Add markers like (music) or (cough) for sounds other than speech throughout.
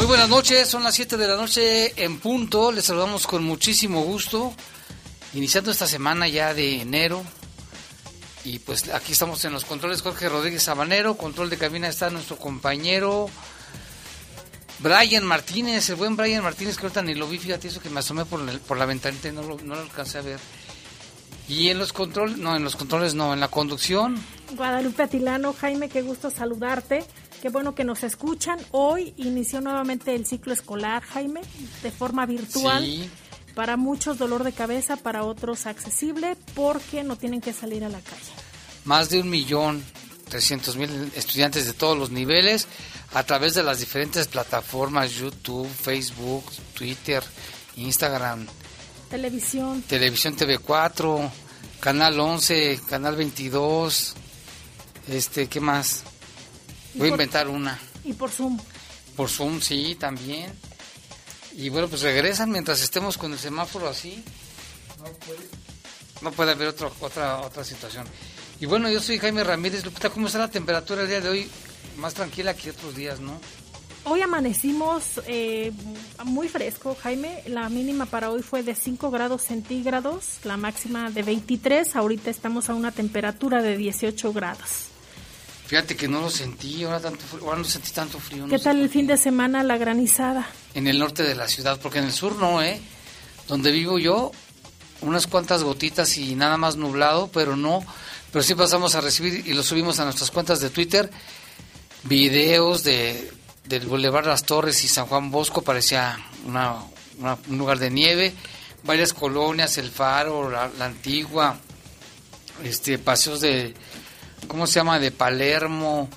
Muy buenas noches, son las 7 de la noche en punto. Les saludamos con muchísimo gusto. Iniciando esta semana ya de enero. Y pues aquí estamos en los controles Jorge Rodríguez Sabanero. Control de cabina está nuestro compañero Brian Martínez, el buen Brian Martínez, que ahorita ni lo vi, fíjate eso que me asomé por, la ventanita y no lo, no lo alcancé a ver. Y en los controles, no, en los controles no, en la conducción. Guadalupe Atilano, Jaime, qué gusto saludarte. Qué bueno que nos escuchan. Hoy inició nuevamente el ciclo escolar, Jaime, de forma virtual. Sí. Para muchos dolor de cabeza, para otros accesible, porque no tienen que salir a la calle. Más de un millón trescientos mil estudiantes de todos los niveles a través de las diferentes plataformas YouTube, Facebook, Twitter, Instagram, Televisión. Televisión TV4, Canal 11, Canal 22, este, ¿qué más? Voy a inventar una. Y por Zoom. Por Zoom, sí, también. Y bueno, pues regresan mientras estemos con el semáforo así. No puede, no puede haber otro, otra, otra situación. Y bueno, yo soy Jaime Ramírez. Lupita, ¿cómo está la temperatura el día de hoy? Más tranquila que otros días, ¿no? Hoy amanecimos eh, muy fresco, Jaime. La mínima para hoy fue de 5 grados centígrados, la máxima de 23. Ahorita estamos a una temperatura de 18 grados. Fíjate que no lo sentí, ahora, tanto, ahora no sentí tanto frío. ¿Qué no tal sé el fin qué. de semana la granizada? En el norte de la ciudad, porque en el sur no, ¿eh? Donde vivo yo, unas cuantas gotitas y nada más nublado, pero no. Pero sí pasamos a recibir y lo subimos a nuestras cuentas de Twitter, videos de, del Boulevard Las Torres y San Juan Bosco, parecía una, una- un lugar de nieve. Varias colonias, el Faro, la, la Antigua, este paseos de, ¿cómo se llama? De Palermo,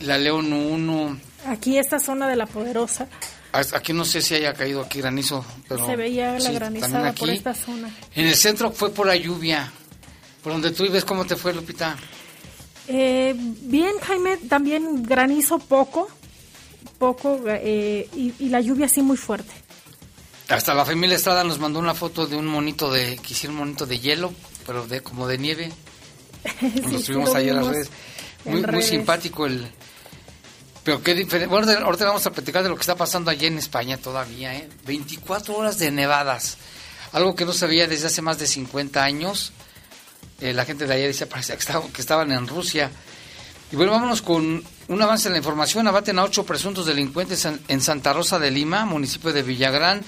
la León 1. Aquí esta zona de la Poderosa Aquí no sé si haya caído aquí granizo, pero se veía la sí, granizada por esta zona. En el centro fue por la lluvia. Por donde tú vives, ¿cómo te fue, Lupita? Eh, bien, Jaime, también granizo poco, poco, eh, y, y la lluvia sí muy fuerte. Hasta la familia Estrada nos mandó una foto de un monito de, que hicieron un monito de hielo, pero de como de nieve. (laughs) Sí, Lo subimos ayer a las redes. Muy, muy simpático el... Pero qué diferente. Bueno, ahorita vamos a platicar de lo que está pasando allá en España todavía, ¿eh? 24 horas de nevadas. Algo que no sabía desde hace más de 50 años. Eh, la gente de allá decía parecía que estaban, que estaban en Rusia. Y bueno, vámonos con un avance en la información. Abaten a ocho presuntos delincuentes en, en Santa Rosa de Lima, municipio de Villagrán.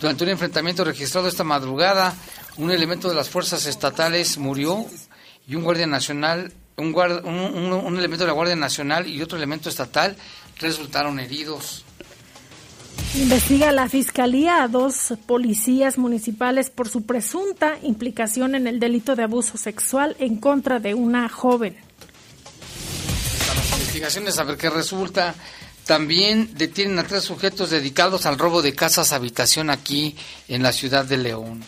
Durante un enfrentamiento registrado esta madrugada, un elemento de las fuerzas estatales murió y un guardia nacional, un, un, un- un elemento de la Guardia Nacional y otro elemento estatal resultaron heridos. Investiga la fiscalía a dos policías municipales por su presunta implicación en el delito de abuso sexual en contra de una joven. A las investigaciones a ver qué resulta. También detienen a tres sujetos dedicados al robo de casas habitación aquí en la ciudad de León.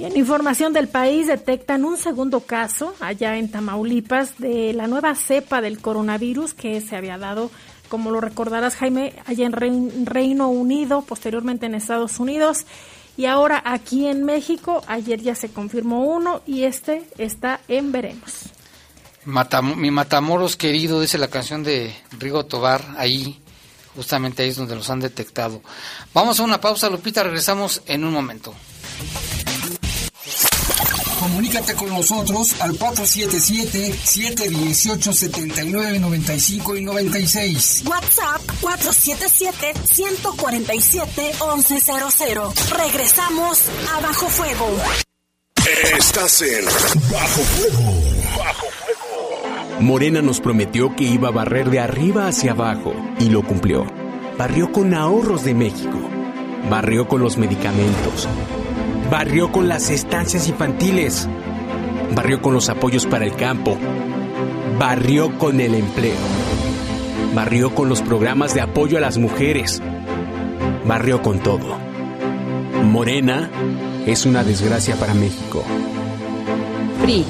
Y en información del país detectan un segundo caso allá en Tamaulipas de la nueva cepa del coronavirus que se había dado, como lo recordarás Jaime, allá en Rein- Reino Unido, posteriormente en Estados Unidos y ahora aquí en México. Ayer ya se confirmó uno y este está en veremos. Mi Matamoros querido, dice la canción de Rigo Tobar, ahí, justamente ahí es donde los han detectado. Vamos a una pausa, Lupita, regresamos en un momento. Comunícate con nosotros al 477-718-7995 y 96. WhatsApp 477-147-1100. Regresamos a Bajo Fuego. Estás en Bajo Fuego. Bajo Fuego. Morena nos prometió que iba a barrer de arriba hacia abajo y lo cumplió. Barrió con ahorros de México. Barrió con los medicamentos Barrió con las estancias infantiles. Barrió con los apoyos para el campo. Barrió con el empleo. Barrió con los programas de apoyo a las mujeres. Barrió con todo. Morena es una desgracia para México. PRI,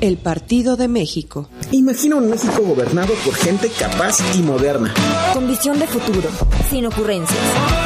el Partido de México. Imagina un México gobernado por gente capaz y moderna. Con visión de futuro, sin ocurrencias.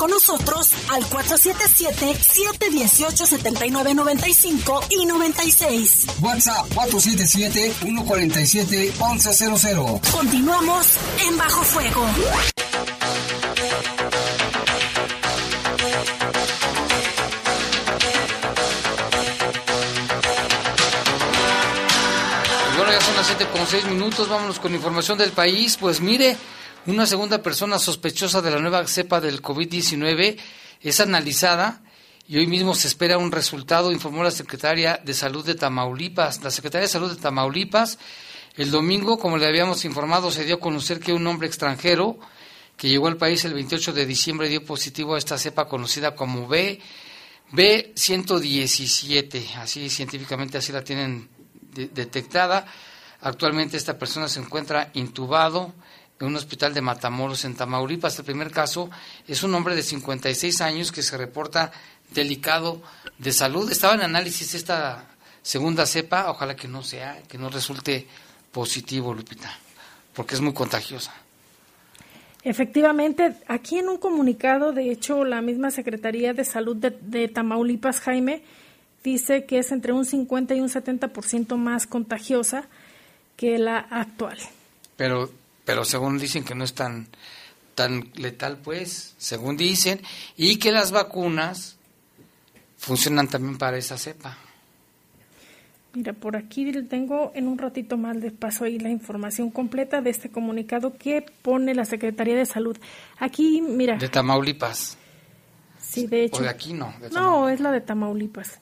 con nosotros al 477-718-7995 y 96. WhatsApp 477-147-1100. Continuamos en Bajo Fuego. bueno, ya son las 7 con 6 minutos, vámonos con información del país. Pues mire, una segunda persona sospechosa de la nueva cepa del COVID-19 es analizada y hoy mismo se espera un resultado, informó la Secretaria de Salud de Tamaulipas. La Secretaria de Salud de Tamaulipas, el domingo, como le habíamos informado, se dio a conocer que un hombre extranjero que llegó al país el 28 de diciembre dio positivo a esta cepa conocida como B, B117, así científicamente así la tienen detectada. Actualmente esta persona se encuentra intubado en un hospital de Matamoros, en Tamaulipas. El primer caso es un hombre de 56 años que se reporta delicado de salud. Estaba en análisis esta segunda cepa, ojalá que no sea, que no resulte positivo, Lupita, porque es muy contagiosa. Efectivamente, aquí en un comunicado, de hecho, la misma Secretaría de Salud de, de Tamaulipas, Jaime, dice que es entre un 50 y un 70% más contagiosa que la actual. Pero pero según dicen que no es tan, tan letal, pues, según dicen, y que las vacunas funcionan también para esa cepa. Mira, por aquí tengo en un ratito más les paso ahí la información completa de este comunicado que pone la Secretaría de Salud. Aquí, mira. De Tamaulipas. Sí, de hecho. O de aquí no. no, es la de Tamaulipas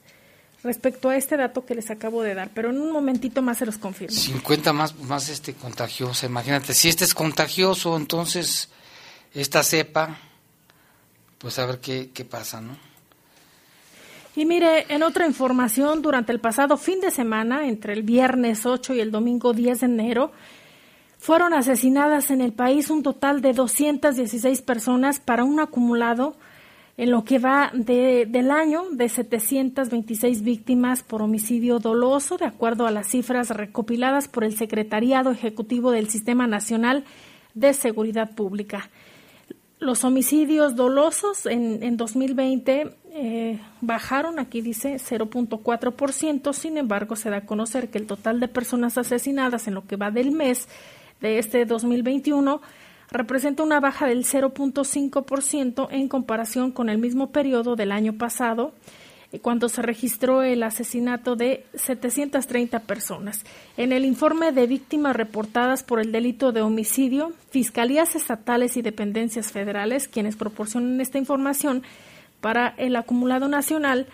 respecto a este dato que les acabo de dar, pero en un momentito más se los confirmo. 50 más, más este contagioso, imagínate, si este es contagioso, entonces esta cepa, pues a ver qué, qué pasa, ¿no? Y mire, en otra información, durante el pasado fin de semana, entre el viernes 8 y el domingo 10 de enero, fueron asesinadas en el país un total de 216 personas para un acumulado en lo que va de, del año de 726 víctimas por homicidio doloso, de acuerdo a las cifras recopiladas por el Secretariado Ejecutivo del Sistema Nacional de Seguridad Pública. Los homicidios dolosos en, en 2020 eh, bajaron, aquí dice 0.4%, sin embargo se da a conocer que el total de personas asesinadas en lo que va del mes de este 2021 representa una baja del 0.5% en comparación con el mismo periodo del año pasado, eh, cuando se registró el asesinato de 730 personas. En el informe de víctimas reportadas por el delito de homicidio, fiscalías estatales y dependencias federales, quienes proporcionan esta información para el acumulado nacional,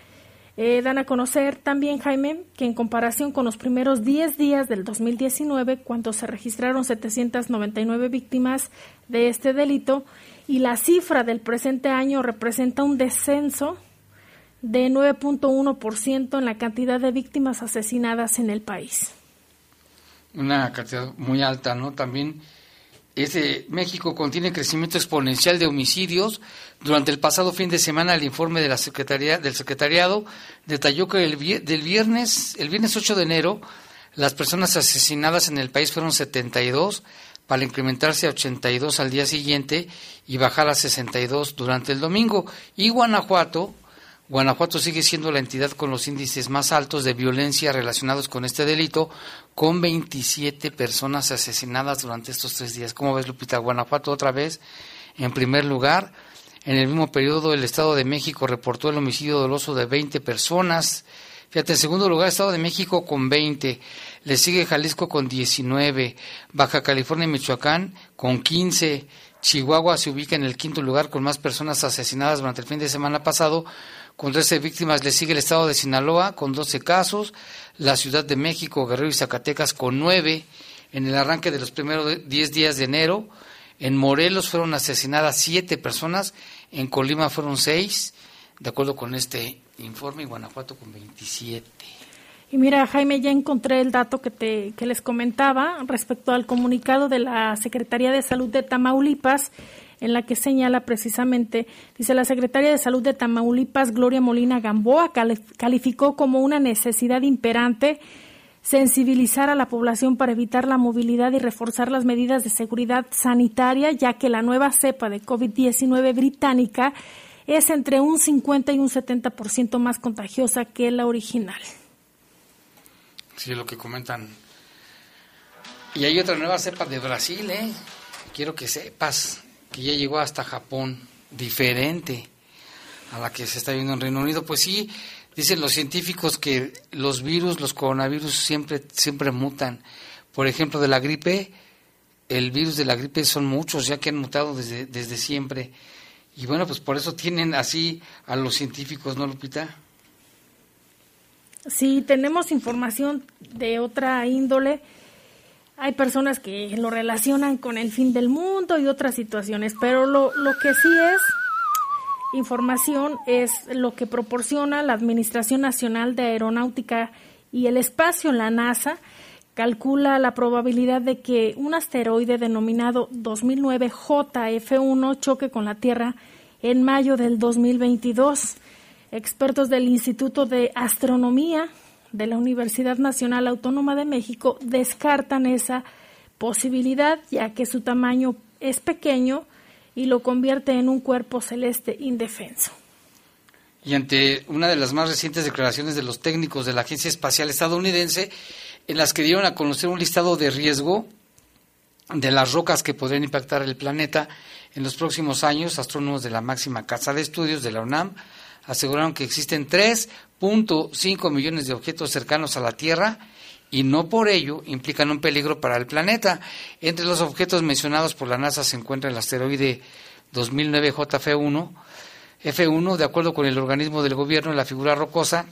eh, dan a conocer también, Jaime, que en comparación con los primeros 10 días del 2019, cuando se registraron 799 víctimas de este delito, y la cifra del presente año representa un descenso de 9.1% en la cantidad de víctimas asesinadas en el país. Una cantidad muy alta, ¿no? También Este, México contiene crecimiento exponencial de homicidios. Durante el pasado fin de semana, el informe de la Secretaría, del Secretariado detalló que el, del viernes, el viernes 8 de enero, las personas asesinadas en el país fueron 72, para incrementarse a 82 al día siguiente y bajar a 62 durante el domingo. Y Guanajuato, Guanajuato sigue siendo la entidad con los índices más altos de violencia relacionados con este delito, con 27 personas asesinadas durante estos tres días. ¿Cómo ves, Lupita? Guanajuato otra vez en primer lugar. En el mismo periodo, el Estado de México reportó el homicidio doloso de 20 personas. Fíjate, en segundo lugar, Estado de México con 20. Le sigue Jalisco con 19. Baja California y Michoacán con 15. Chihuahua se ubica en el quinto lugar con más personas asesinadas durante el fin de semana pasado, con 13 víctimas le sigue el estado de Sinaloa con 12 casos, la Ciudad de México, Guerrero y Zacatecas con 9 en el arranque de los primeros 10 días de enero. En Morelos fueron asesinadas 7 personas, en Colima fueron 6, de acuerdo con este informe, y Guanajuato con 27. Y mira, Jaime, ya encontré el dato que, te, que les comentaba respecto al comunicado de la Secretaría de Salud de Tamaulipas en la que señala precisamente, dice la secretaria de Salud de Tamaulipas, Gloria Molina Gamboa, calificó como una necesidad imperante sensibilizar a la población para evitar la movilidad y reforzar las medidas de seguridad sanitaria, ya que la nueva cepa de COVID-19 británica es entre un 50 y un 70% más contagiosa que la original. Sí, lo que comentan. Y hay otra nueva cepa de Brasil, ¿eh? Quiero que sepas que ya llegó hasta Japón, diferente a la que se está viendo en Reino Unido. Pues sí, dicen los científicos que los virus, los coronavirus siempre, siempre mutan. Por ejemplo, de la gripe, el virus de la gripe son muchos ya que han mutado desde, desde siempre. Y bueno, pues por eso tienen así a los científicos, ¿no, Lupita? Sí, tenemos información de otra índole hay personas que lo relacionan con el fin del mundo y otras situaciones, pero lo, lo que sí es información es lo que proporciona la Administración Nacional de Aeronáutica y el Espacio, la NASA, calcula la probabilidad de que un asteroide denominado 2009 JF1 choque con la Tierra en mayo del 2022. Expertos del Instituto de Astronomía de la Universidad Nacional Autónoma de México descartan esa posibilidad ya que su tamaño es pequeño y lo convierte en un cuerpo celeste indefenso. Y ante una de las más recientes declaraciones de los técnicos de la Agencia Espacial Estadounidense, en las que dieron a conocer un listado de riesgo de las rocas que podrían impactar el planeta en los próximos años, astrónomos de la máxima casa de estudios de la UNAM aseguraron que existen 3.5 millones de objetos cercanos a la Tierra y no por ello implican un peligro para el planeta. Entre los objetos mencionados por la NASA se encuentra el asteroide 2009 JF1, F1, de acuerdo con el organismo del gobierno, la figura rocosa,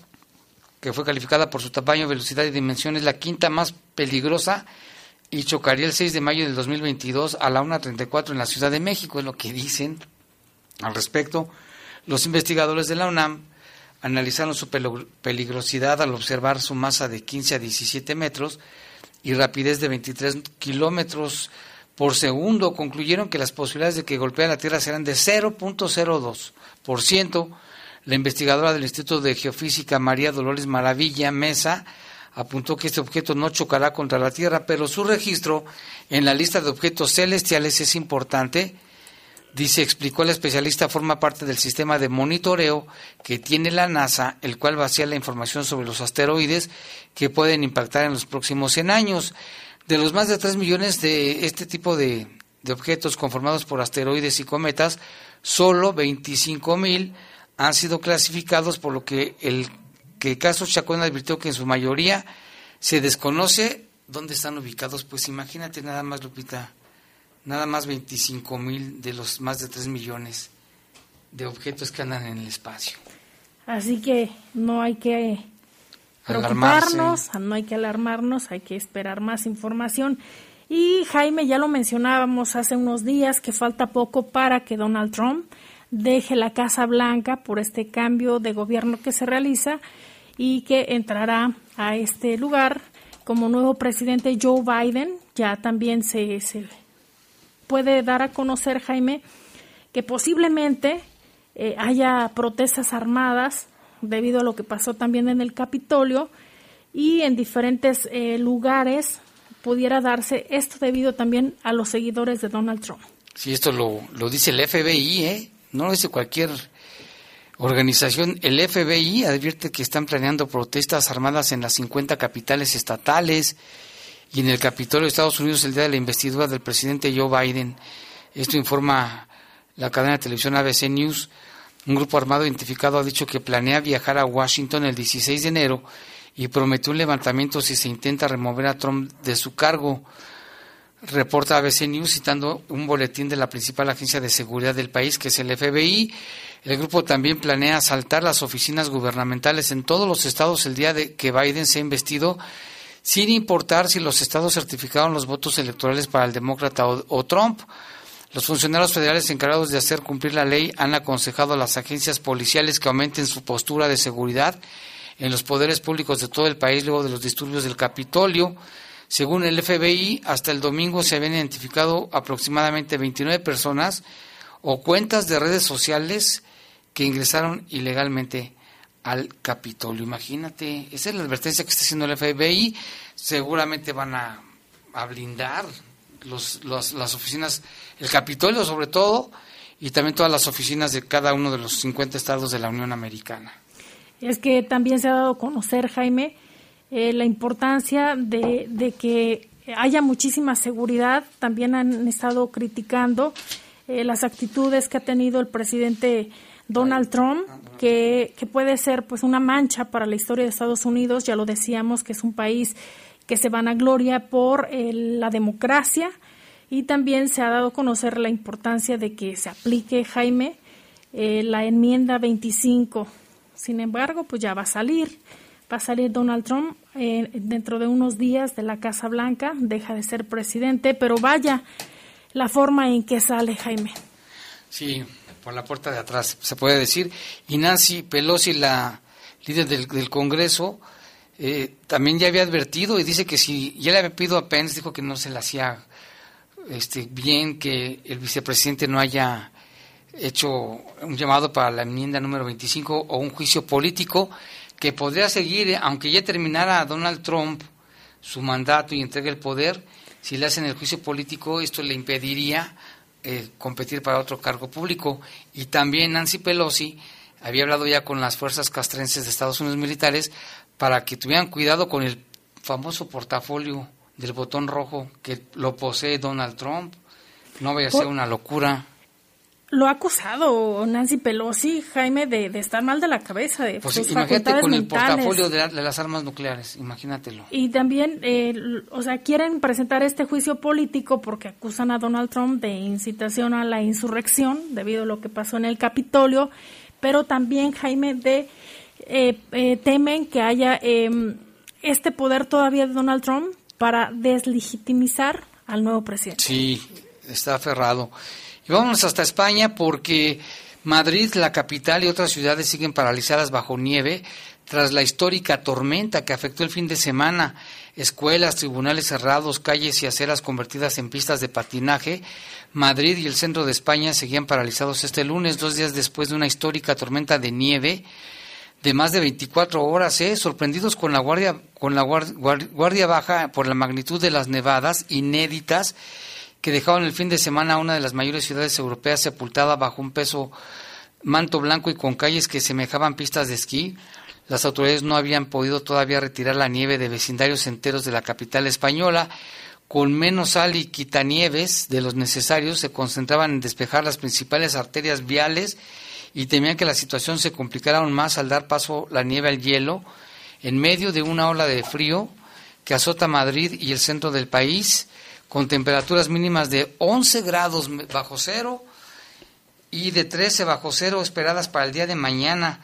que fue calificada por su tamaño, velocidad y dimensiones, la quinta más peligrosa y chocaría el 6 de mayo del 2022 a la 1.34 en la Ciudad de México, es lo que dicen al respecto. Los investigadores de la UNAM analizaron su peligrosidad al observar su masa de 15 a 17 metros y rapidez de 23 kilómetros por segundo. Concluyeron que las posibilidades de que golpee la Tierra serán de 0.02%. La investigadora del Instituto de Geofísica, María Dolores Maravilla Mesa, apuntó que este objeto no chocará contra la Tierra, pero su registro en la lista de objetos celestiales es importante Dice, explicó el especialista, forma parte del sistema de monitoreo que tiene la NASA, el cual vacía la información sobre los asteroides que pueden impactar en los próximos 100 años. De los más de 3 millones de este tipo de, objetos conformados por asteroides y cometas, solo 25 mil han sido clasificados, por lo que el que caso Chacón advirtió que en su mayoría se desconoce dónde están ubicados. Pues imagínate nada más, Lupita nada más 25 mil de los más de 3 millones de objetos que andan en el espacio. Así que no hay que preocuparnos, no hay que alarmarnos, hay que esperar más información. Y Jaime, ya lo mencionábamos hace unos días que falta poco para que Donald Trump deje la Casa Blanca por este cambio de gobierno que se realiza y que entrará a este lugar como nuevo presidente Joe Biden. Ya también se, se puede dar a conocer, Jaime, que posiblemente eh, haya protestas armadas debido a lo que pasó también en el Capitolio y en diferentes eh, lugares pudiera darse esto debido también a los seguidores de Donald Trump. Sí, esto lo, lo dice el FBI, ¿eh? No lo dice cualquier organización. El FBI advierte que están planeando protestas armadas en las 50 capitales estatales y en el Capitolio de Estados Unidos el día de la investidura del presidente Joe Biden. Esto informa la cadena de televisión ABC News. Un grupo armado identificado ha dicho que planea viajar a Washington el 16 de enero y prometió un levantamiento si se intenta remover a Trump de su cargo. Reporta ABC News citando un boletín de la principal agencia de seguridad del país, que es el FBI. El grupo también planea asaltar las oficinas gubernamentales en todos los estados el día de que Biden sea investido, sin importar si los estados certificaron los votos electorales para el demócrata o, Trump. Los funcionarios federales encargados de hacer cumplir la ley han aconsejado a las agencias policiales que aumenten su postura de seguridad en los poderes públicos de todo el país luego de los disturbios del Capitolio. Según el FBI, hasta el domingo se habían identificado aproximadamente 29 personas o cuentas de redes sociales que ingresaron ilegalmente al Capitolio. Imagínate, esa es la advertencia que está haciendo el FBI. Seguramente van a, blindar los, las oficinas, el Capitolio sobre todo, y también todas las oficinas de cada uno de los 50 estados de la Unión Americana. Es que también se ha dado a conocer, Jaime, eh, la importancia de, que haya muchísima seguridad. También han estado criticando eh, las actitudes que ha tenido el presidente Donald Trump, que, puede ser pues una mancha para la historia de Estados Unidos. Ya lo decíamos que es un país que se vanagloria por eh, la democracia y también se ha dado a conocer la importancia de que se aplique, Jaime, la enmienda 25. Sin embargo, pues ya va a salir va a salir Donald Trump eh, dentro de unos días de la Casa Blanca, deja de ser presidente, pero vaya la forma en que sale Jaime. Sí, por la puerta de atrás, se puede decir. Y Nancy Pelosi, la líder del, Congreso, eh, también ya había advertido y dice que si ya le había pedido a Pence, dijo que no se le hacía este, bien que el vicepresidente no haya hecho un llamado para la enmienda número 25 o un juicio político que podría seguir, eh, aunque ya terminara Donald Trump su mandato y entregue el poder, si le hacen el juicio político, esto le impediría eh, competir para otro cargo público. Y también Nancy Pelosi había hablado ya con las fuerzas castrenses de Estados Unidos militares para que tuvieran cuidado con el famoso portafolio del botón rojo que lo posee Donald Trump. No vaya a ser una locura lo ha acusado Nancy Pelosi, Jaime, de, estar mal de la cabeza, de pues sus imagínate con el portafolio de, las armas nucleares, imagínatelo. Y también, eh, o sea, quieren presentar este juicio político porque acusan a Donald Trump de incitación a la insurrección debido a lo que pasó en el Capitolio, pero también, Jaime, de eh, eh, temen que haya em, este poder todavía de Donald Trump para deslegitimizar al nuevo presidente. Sí, está aferrado. Y vamos hasta España porque Madrid, la capital y otras ciudades siguen paralizadas bajo nieve tras la histórica tormenta que afectó el fin de semana. Escuelas, tribunales cerrados, calles y aceras convertidas en pistas de patinaje. Madrid y el centro de España seguían paralizados este lunes, dos días después de una histórica tormenta de nieve de más de 24 horas, ¿eh? sorprendidos con la guardia, con la guardia baja por la magnitud de las nevadas inéditas que dejaron el fin de semana una de las mayores ciudades europeas sepultada bajo un peso manto blanco y con calles que semejaban pistas de esquí. Las autoridades no habían podido todavía retirar la nieve de vecindarios enteros de la capital española. Con menos sal y quitanieves de los necesarios, se concentraban en despejar las principales arterias viales y temían que la situación se complicara aún más al dar paso la nieve al hielo en medio de una ola de frío que azota Madrid y el centro del país con temperaturas mínimas de 11 grados bajo cero y de 13 bajo cero esperadas para el día de mañana.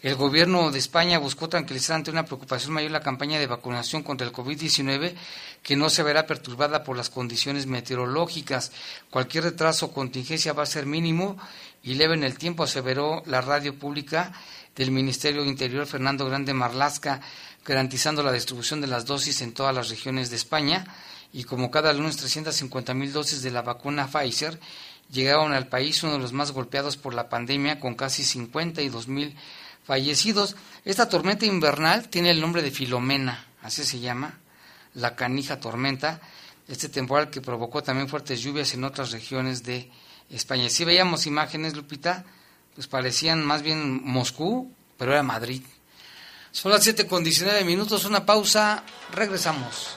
El gobierno de España buscó tranquilizar ante una preocupación mayor la campaña de vacunación contra el COVID-19, que no se verá perturbada por las condiciones meteorológicas. Cualquier retraso o contingencia va a ser mínimo y leve en el tiempo, aseveró la radio pública del Ministerio Interior Fernando Grande Marlasca, garantizando la distribución de las dosis en todas las regiones de España y como cada lunes 350 mil dosis de la vacuna Pfizer llegaron al país, uno de los más golpeados por la pandemia, con casi 52 mil fallecidos. Esta tormenta invernal tiene el nombre de Filomena, así se llama, la canija tormenta, este temporal que provocó también fuertes lluvias en otras regiones de España. Si veíamos imágenes, Lupita, pues parecían más bien Moscú, pero era Madrid. Son las 7 con 19 minutos, una pausa, regresamos.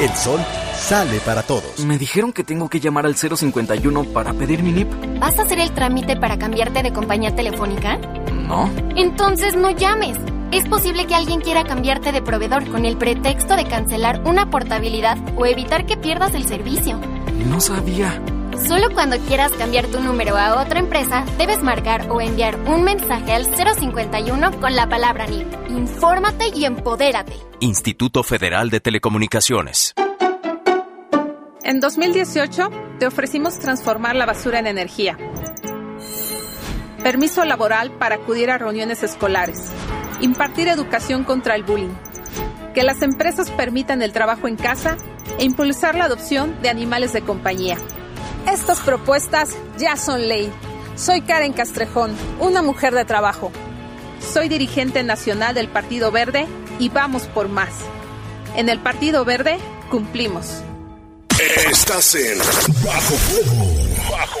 El sol sale para todos. Me dijeron que tengo que llamar al 051 para pedir mi NIP. ¿Vas a hacer el trámite para cambiarte de compañía telefónica? No. Entonces no llames. Es posible que alguien quiera cambiarte de proveedor con el pretexto de cancelar una portabilidad o evitar que pierdas el servicio. No sabía. Solo cuando quieras cambiar tu número a otra empresa, debes marcar o enviar un mensaje al 051 con la palabra NIP. Infórmate y empodérate. Instituto Federal de Telecomunicaciones. En 2018 te ofrecimos transformar la basura en energía. Permiso laboral para acudir a reuniones escolares. Impartir educación contra el bullying. Que las empresas permitan el trabajo en casa e impulsar la adopción de animales de compañía. Estas propuestas ya son ley. Soy Karen Castrejón, una mujer de trabajo. Soy dirigente nacional del Partido Verde y vamos por más. En el Partido Verde cumplimos. Estás en Bajo Fuego. Bajo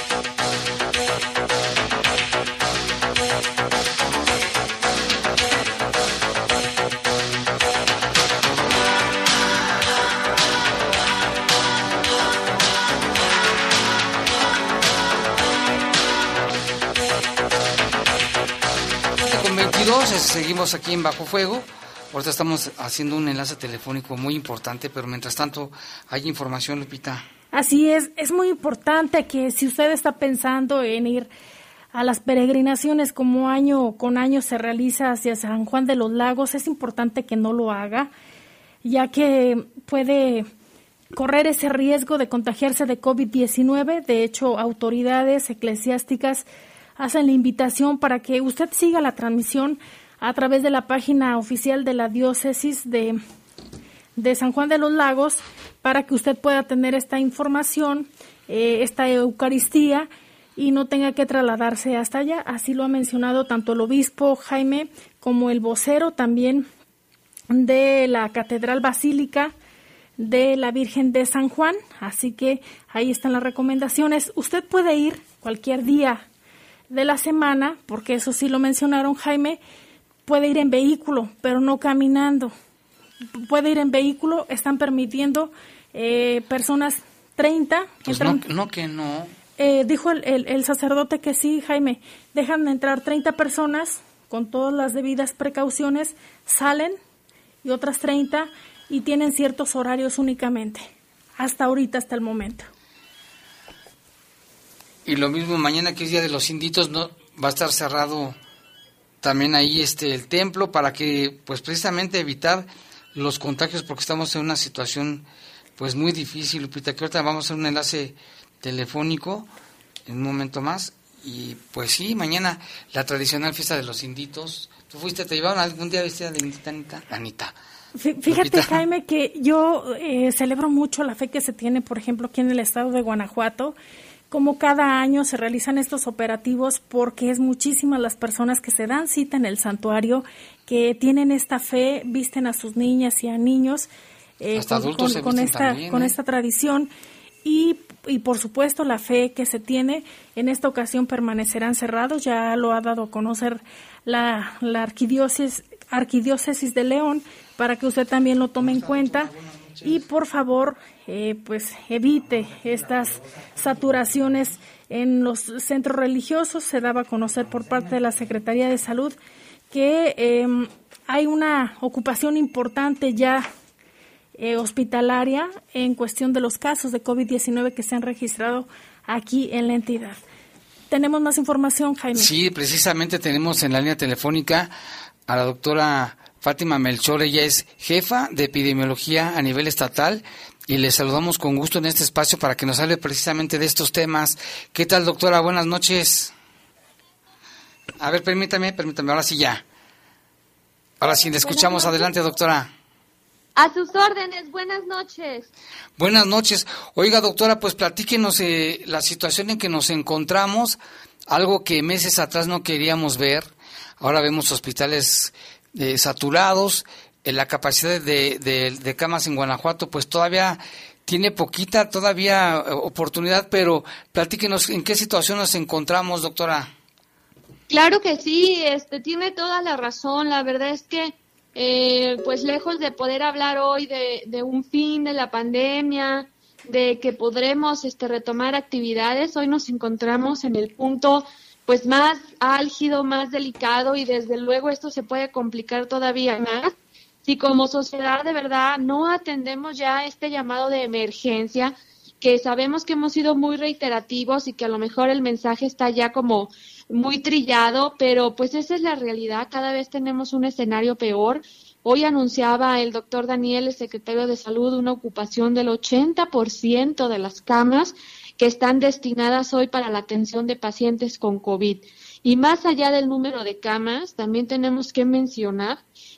Seguimos aquí en Bajo Fuego. Ahorita estamos haciendo un enlace telefónico muy importante, pero mientras tanto hay información, Lupita. Así es, es muy importante que si usted está pensando en ir a las peregrinaciones como año con año se realiza hacia San Juan de los Lagos, es importante que no lo haga, ya que puede correr ese riesgo de contagiarse de COVID-19. De hecho, autoridades eclesiásticas hacen la invitación para que usted siga la transmisión a través de la página oficial de la diócesis de, de San Juan de los Lagos para que usted pueda tener esta información, eh, esta Eucaristía y no tenga que trasladarse hasta allá. Así lo ha mencionado tanto el obispo Jaime como el vocero también de la Catedral Basílica de la Virgen de San Juan. Así que ahí están las recomendaciones. Usted puede ir cualquier día de la semana, porque eso sí lo mencionaron Jaime, puede ir en vehículo, pero no caminando. Puede ir en vehículo, están permitiendo eh, personas 30. Pues no, que no. Eh, dijo el, el, sacerdote que sí, Jaime, dejan de entrar 30 personas con todas las debidas precauciones, salen y otras 30 y tienen ciertos horarios únicamente, hasta ahorita, hasta el momento. Y lo mismo mañana que es Día de los Inditos, no va a estar cerrado también ahí este el templo para que pues precisamente evitar los contagios porque estamos en una situación pues muy difícil, Lupita, que ahorita vamos a hacer un enlace telefónico en un momento más y pues sí, mañana la tradicional fiesta de los inditos. ¿Tú fuiste, te llevaron algún día vestida de indita, Anita? Anita. Fíjate, Jaime, que yo eh, celebro mucho la fe que se tiene, por ejemplo, aquí en el estado de Guanajuato como cada año se realizan estos operativos porque es muchísimas las personas que se dan cita en el santuario, que tienen esta fe, visten a sus niñas y a niños eh, con, esta, con ¿eh? esta tradición y, y por supuesto la fe que se tiene en esta ocasión permanecerán cerrados, ya lo ha dado a conocer la, la arquidiócesis, arquidiócesis de León para que usted también lo tome en cuenta y por favor eh, pues evite estas saturaciones en los centros religiosos se daba a conocer por parte de la Secretaría de Salud que em, hay una ocupación importante ya eh, hospitalaria en cuestión de los casos de COVID-19 que se han registrado aquí en la entidad. Tenemos más información, Jaime. Sí, precisamente tenemos en la línea telefónica a la doctora Fátima Melchor, ella es jefa de epidemiología a nivel estatal y le saludamos con gusto en este espacio para que nos hable precisamente de estos temas. ¿Qué tal, doctora? Buenas noches. A ver, permítame, permítame, ahora sí ya. Ahora sí, le escuchamos. Adelante, doctora. A sus órdenes, buenas noches. Buenas noches. Oiga, doctora, pues platíquenos eh, la situación en que nos encontramos, algo que meses atrás no queríamos ver. Ahora vemos hospitales eh, saturados, eh, la capacidad de, de, camas en Guanajuato pues todavía tiene poquita todavía eh, oportunidad, pero platíquenos en qué situación nos encontramos, doctora. Claro que sí, este tiene toda la razón. La verdad es que, pues lejos de poder hablar hoy de, de, un fin de la pandemia, de que podremos este, retomar actividades, hoy nos encontramos en el punto pues más álgido, más delicado y desde luego esto se puede complicar todavía más. Si como sociedad de verdad no atendemos ya este llamado de emergencia, que sabemos que hemos sido muy reiterativos y que a lo mejor el mensaje está ya como muy trillado, pero pues esa es la realidad, cada vez tenemos un escenario peor. Hoy anunciaba el doctor Daniel, el secretario de Salud, una ocupación del 80% de las camas que están destinadas hoy para la atención de pacientes con COVID. Y más allá del número de camas, también tenemos que mencionar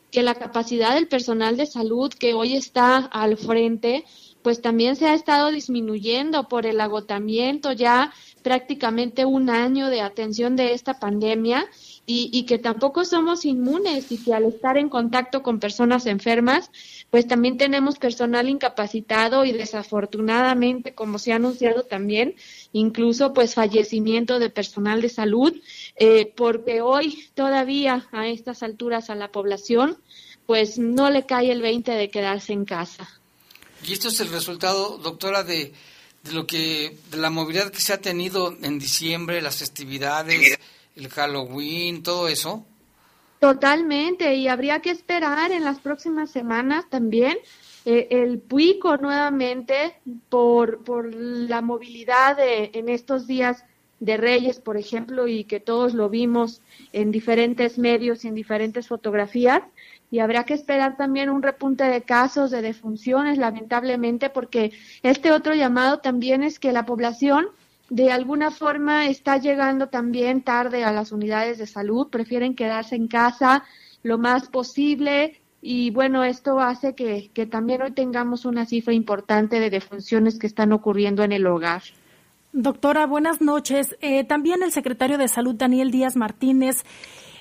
que la capacidad del personal de salud que hoy está al frente, pues también se ha estado disminuyendo por el agotamiento ya prácticamente un año de atención de esta pandemia y, que tampoco somos inmunes y que al estar en contacto con personas enfermas, pues también tenemos personal incapacitado y desafortunadamente, como se ha anunciado también, incluso pues fallecimiento de personal de salud, eh, porque hoy todavía a estas alturas a la población, pues no le cae el 20 de quedarse en casa. Y esto es el resultado, doctora, de, de lo que, de la movilidad que se ha tenido en diciembre, las festividades el Halloween, todo eso. Totalmente, y habría que esperar en las próximas semanas también eh, el PUICO nuevamente por, por la movilidad de, en estos días de Reyes, por ejemplo, y que todos lo vimos en diferentes medios y en diferentes fotografías. Y habrá que esperar también un repunte de casos de defunciones, lamentablemente, porque este otro llamado también es que la población de alguna forma está llegando también tarde a las unidades de salud, prefieren quedarse en casa lo más posible y bueno, esto hace que, que también hoy tengamos una cifra importante de defunciones que están ocurriendo en el hogar. Doctora, buenas noches. Eh, también el secretario de Salud, Daniel Díaz Martínez,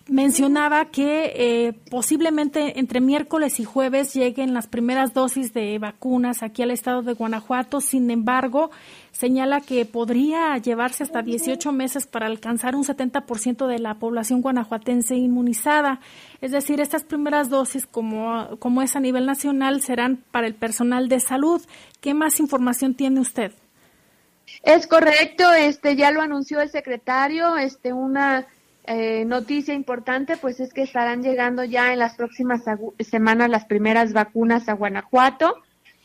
mencionaba que eh, posiblemente entre miércoles y jueves lleguen las primeras dosis de vacunas aquí al estado de Guanajuato. Sin embargo, señala que podría llevarse hasta 18 meses para alcanzar un 70% de la población guanajuatense inmunizada. Es decir, estas primeras dosis, como, como es a nivel nacional, serán para el personal de salud. ¿Qué más información tiene usted? Es correcto, este ya lo anunció el secretario, este una eh, noticia importante pues es que estarán llegando ya en las próximas semanas las primeras vacunas a Guanajuato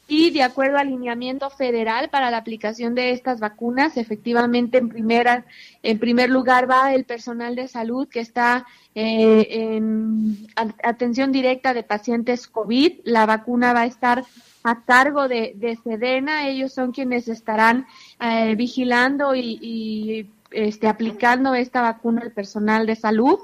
y de acuerdo al alineamiento federal para la aplicación de estas vacunas, efectivamente en primera, en primer lugar va el personal de salud que está eh, en atención directa de pacientes COVID. La vacuna va a estar a cargo de, de Sedena. Ellos son quienes estarán eh, vigilando y, y este, aplicando esta vacuna al personal de salud.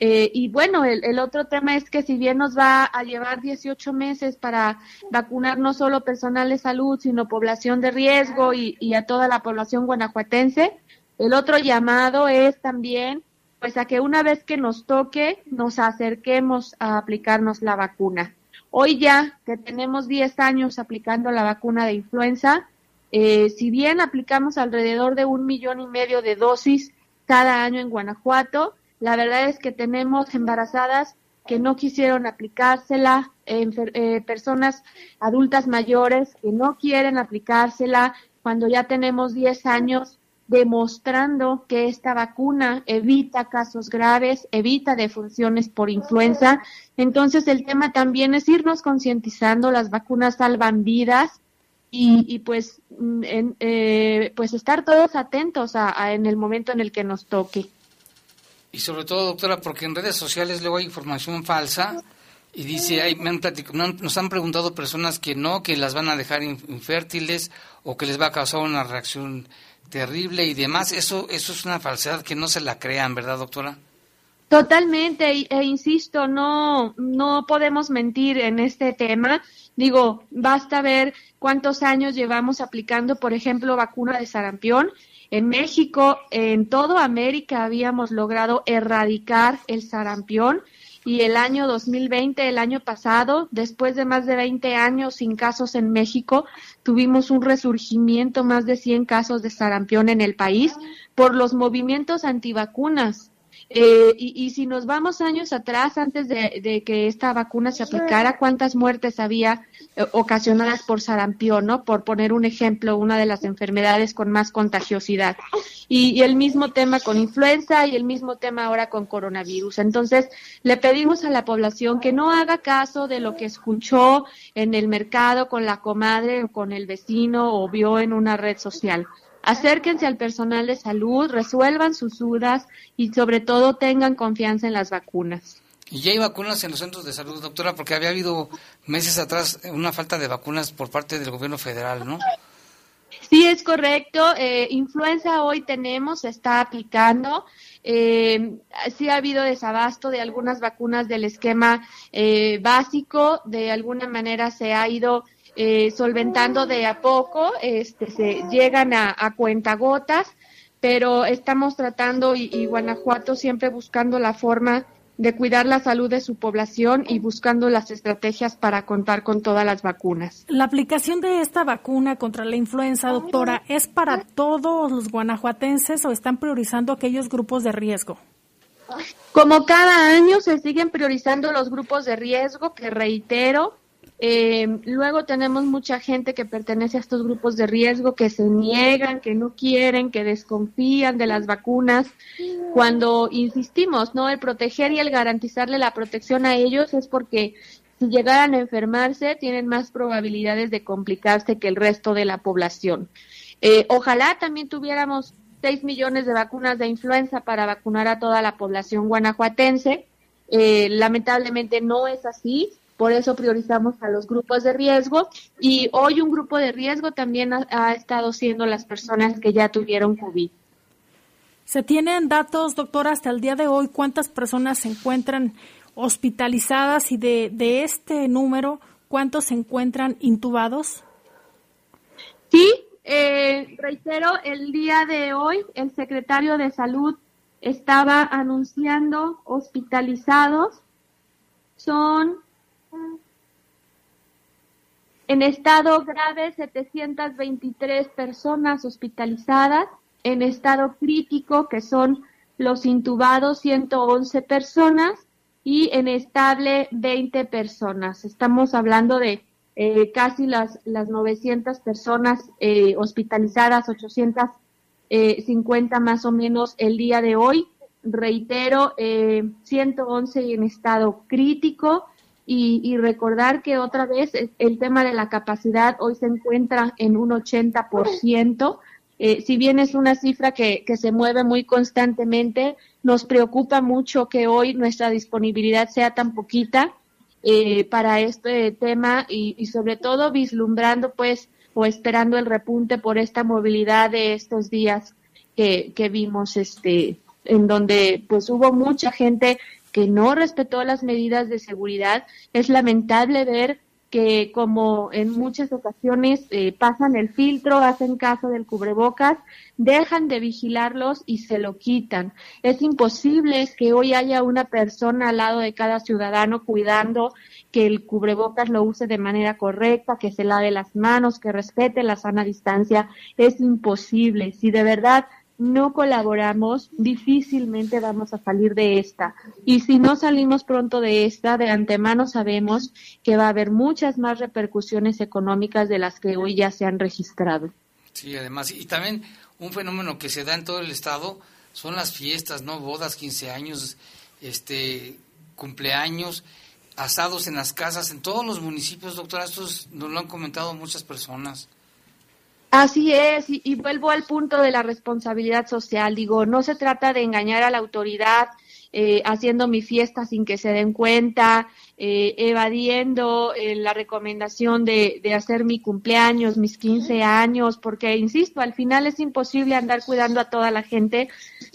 Eh, y bueno, el, otro tema es que si bien nos va a llevar 18 meses para vacunar no solo personal de salud, sino población de riesgo y, y a toda la población guanajuatense, el otro llamado es también pues a que una vez que nos toque nos acerquemos a aplicarnos la vacuna. Hoy ya que tenemos 10 años aplicando la vacuna de influenza, eh, si bien aplicamos alrededor de un millón y medio de dosis cada año en Guanajuato, la verdad es que tenemos embarazadas que no quisieron aplicársela, eh, personas adultas mayores que no quieren aplicársela cuando ya tenemos 10 años demostrando que esta vacuna evita casos graves, evita defunciones por influenza. Entonces el tema también es irnos concientizando, las vacunas salvan vidas y, pues, mm, eh, pues estar todos atentos a, en el momento en el que nos toque. Y sobre todo, doctora, porque en redes sociales luego hay información falsa y dice, hay, me han nos han preguntado personas que no, que las van a dejar infértiles o que les va a causar una reacción terrible y demás. Eso, eso es una falsedad que no se la crean, ¿verdad, doctora? Totalmente, e, insisto, no, no podemos mentir en este tema. Digo, basta ver cuántos años llevamos aplicando, por ejemplo, vacuna de sarampión en México, en toda América habíamos logrado erradicar el sarampión y el año 2020, el año pasado, después de más de 20 años sin casos en México, tuvimos un resurgimiento, más de 100 casos de sarampión en el país por los movimientos antivacunas eh, y, si nos vamos años atrás, antes de, que esta vacuna se aplicara, ¿cuántas muertes había eh, ocasionadas por sarampión, no? Por poner un ejemplo, una de las enfermedades con más contagiosidad. Y, el mismo tema con influenza y el mismo tema ahora con coronavirus. Entonces, le pedimos a la población que no haga caso de lo que escuchó en el mercado con la comadre o con el vecino o vio en una red social Acérquense al personal de salud, resuelvan sus dudas y sobre todo tengan confianza en las vacunas. Y ya hay vacunas en los centros de salud, doctora, porque había habido meses atrás una falta de vacunas por parte del gobierno federal, ¿no? Sí, es correcto. Eh, influenza hoy tenemos, se está aplicando. Eh, sí ha habido desabasto de algunas vacunas del esquema eh, básico. De alguna manera se ha ido eh, solventando de a poco, este, se llegan a, a cuentagotas, pero estamos tratando y, Guanajuato siempre buscando la forma de cuidar la salud de su población y buscando las estrategias para contar con todas las vacunas. La aplicación de esta vacuna contra la influenza, doctora, ¿es para todos los guanajuatenses o están priorizando aquellos grupos de riesgo? Como cada año se siguen priorizando los grupos de riesgo, que reitero, eh, luego tenemos mucha gente que pertenece a estos grupos de riesgo que se niegan, que no quieren, que desconfían de las vacunas. Cuando insistimos, ¿no? El proteger y el garantizarle la protección a ellos es porque si llegaran a enfermarse tienen más probabilidades de complicarse que el resto de la población. Eh, ojalá también tuviéramos 6 millones de vacunas de influenza para vacunar a toda la población guanajuatense. Eh, lamentablemente no es así. Por eso priorizamos a los grupos de riesgo y hoy un grupo de riesgo también ha, estado siendo las personas que ya tuvieron COVID. ¿Se tienen datos, doctora, hasta el día de hoy cuántas personas se encuentran hospitalizadas y de, de este número, cuántos se encuentran intubados? Sí, eh, reitero, el día de hoy el secretario de Salud estaba anunciando hospitalizados. Son en estado grave, 723 personas hospitalizadas. En estado crítico, que son los intubados, 111 personas. Y en estable, 20 personas. Estamos hablando de eh, casi las, las 900 personas eh, hospitalizadas, 850 eh, más o menos el día de hoy. Reitero, 111 en estado crítico y, recordar que otra vez el tema de la capacidad hoy se encuentra en un 80%. Eh, si bien es una cifra que, que se mueve muy constantemente, nos preocupa mucho que hoy nuestra disponibilidad sea tan poquita eh, para este tema y, y, sobre todo vislumbrando pues o esperando el repunte por esta movilidad de estos días que, que vimos este en donde pues hubo mucha gente que no respetó las medidas de seguridad. Es lamentable ver que como en muchas ocasiones eh, pasan el filtro, hacen caso del cubrebocas, dejan de vigilarlos y se lo quitan. Es imposible que hoy haya una persona al lado de cada ciudadano cuidando que el cubrebocas lo use de manera correcta, que se lave las manos, que respete la sana distancia. Es imposible. Si de verdad no colaboramos, difícilmente vamos a salir de esta. Y si no salimos pronto de esta, de antemano sabemos que va a haber muchas más repercusiones económicas de las que hoy ya se han registrado. Sí, además, y también un fenómeno que se da en todo el estado son las fiestas, ¿no? Bodas, 15 años, este, cumpleaños, asados en las casas, en todos los municipios, doctora, esto nos lo han comentado muchas personas. Así es, y, vuelvo al punto de la responsabilidad social. Digo, no se trata de engañar a la autoridad eh, haciendo mi fiesta sin que se den cuenta, eh, evadiendo eh, la recomendación de, de, hacer mi cumpleaños, mis 15 años, porque, insisto, al final es imposible andar cuidando a toda la gente,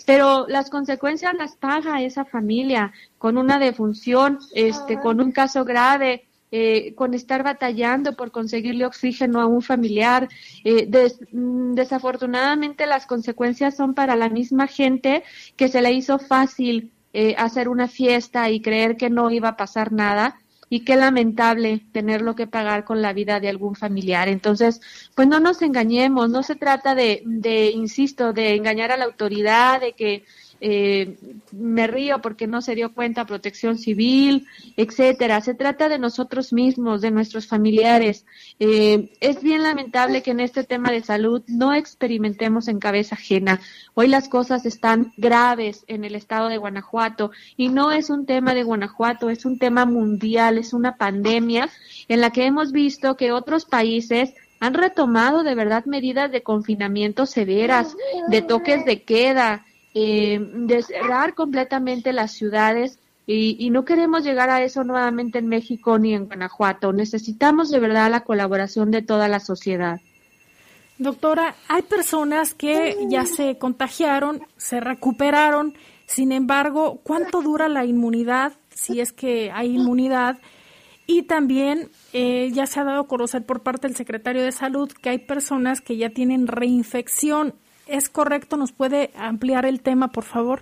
pero las consecuencias las paga esa familia con una defunción, este, con un caso grave eh, con estar batallando por conseguirle oxígeno a un familiar. Eh, mm, desafortunadamente las consecuencias son para la misma gente que se le hizo fácil eh, hacer una fiesta y creer que no iba a pasar nada. Y qué lamentable tenerlo que pagar con la vida de algún familiar. Entonces, pues no nos engañemos, no se trata de, de insisto, de engañar a la autoridad, de que eh, me río porque no se dio cuenta protección civil, etcétera. Se trata de nosotros mismos, de nuestros familiares. Eh, es bien lamentable que en este tema de salud no experimentemos en cabeza ajena. Hoy las cosas están graves en el estado de Guanajuato y no es un tema de Guanajuato, es un tema mundial, es una pandemia en la que hemos visto que otros países han retomado de verdad medidas de confinamiento severas, de toques de queda, eh, cerrar completamente las ciudades y, no queremos llegar a eso nuevamente en México ni en Guanajuato. Necesitamos de verdad la colaboración de toda la sociedad. Doctora, hay personas que ya se contagiaron, se recuperaron, sin embargo, ¿cuánto dura la inmunidad? Si es que hay inmunidad. Y también eh, ya se ha dado a conocer por parte del secretario de Salud que hay personas que ya tienen reinfección ¿Es correcto? ¿Nos puede ampliar el tema, por favor?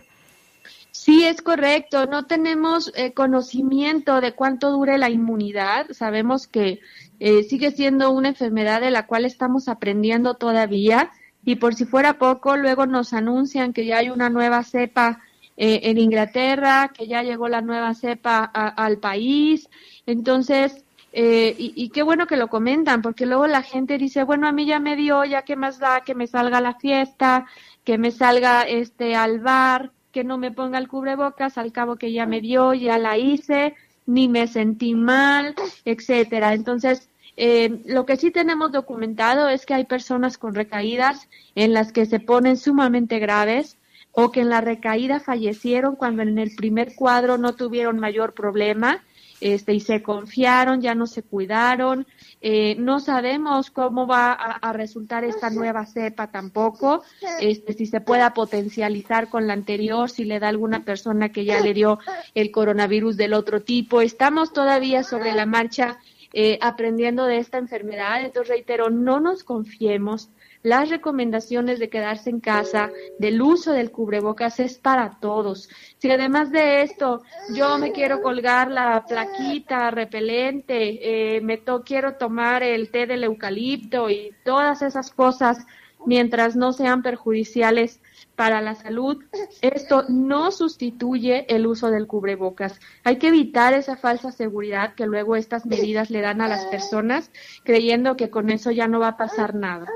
Sí, es correcto. No tenemos eh, conocimiento de cuánto dure la inmunidad. Sabemos que eh, sigue siendo una enfermedad de la cual estamos aprendiendo todavía. Y por si fuera poco, luego nos anuncian que ya hay una nueva cepa eh, en Inglaterra, que ya llegó la nueva cepa al país. Entonces, eh, y, qué bueno que lo comentan, porque luego la gente dice, bueno, a mí ya me dio, ya qué más da que me salga a la fiesta, que me salga este al bar, que no me ponga el cubrebocas, al cabo que ya me dio, ya la hice, ni me sentí mal, etcétera. Entonces, eh, lo que sí tenemos documentado es que hay personas con recaídas en las que se ponen sumamente graves o que en la recaída fallecieron cuando en el primer cuadro no tuvieron mayor problema este, y se confiaron, ya no se cuidaron. Eh, no sabemos cómo va a, resultar esta nueva cepa tampoco, este, si se pueda potencializar con la anterior, si le da alguna persona que ya le dio el coronavirus del otro tipo. Estamos todavía sobre la marcha eh, aprendiendo de esta enfermedad, entonces reitero, no nos confiemos, las recomendaciones de quedarse en casa, del uso del cubrebocas es para todos. Si además de esto yo me quiero colgar la plaquita repelente, eh, me quiero tomar el té del eucalipto y todas esas cosas mientras no sean perjudiciales para la salud, esto no sustituye el uso del cubrebocas. Hay que evitar esa falsa seguridad que luego estas medidas le dan a las personas creyendo que con eso ya no va a pasar nada.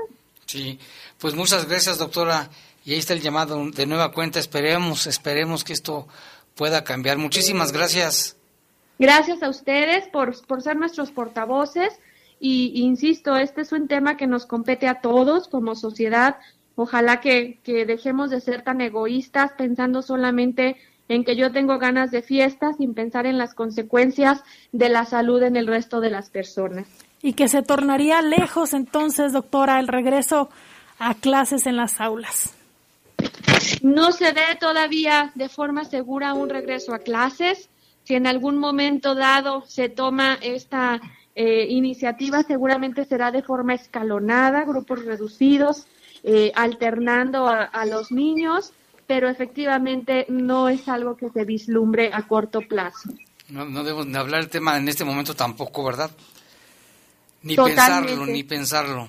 Sí, pues muchas gracias, doctora. Y ahí está el llamado de nueva cuenta. Esperemos, esperemos que esto pueda cambiar. Muchísimas gracias. Gracias a ustedes por, por ser nuestros portavoces. Y insisto, este es un tema que nos compete a todos como sociedad. Ojalá que, que dejemos de ser tan egoístas pensando solamente en que yo tengo ganas de fiesta sin pensar en las consecuencias de la salud en el resto de las personas y que se tornaría lejos entonces, doctora, el regreso a clases en las aulas. No se ve todavía de forma segura un regreso a clases. Si en algún momento dado se toma esta eh, iniciativa, seguramente será de forma escalonada, grupos reducidos, eh, alternando a, a los niños, pero efectivamente no es algo que se vislumbre a corto plazo. No, no debemos de hablar el tema en este momento tampoco, ¿verdad? Ni Totalmente. pensarlo, ni pensarlo.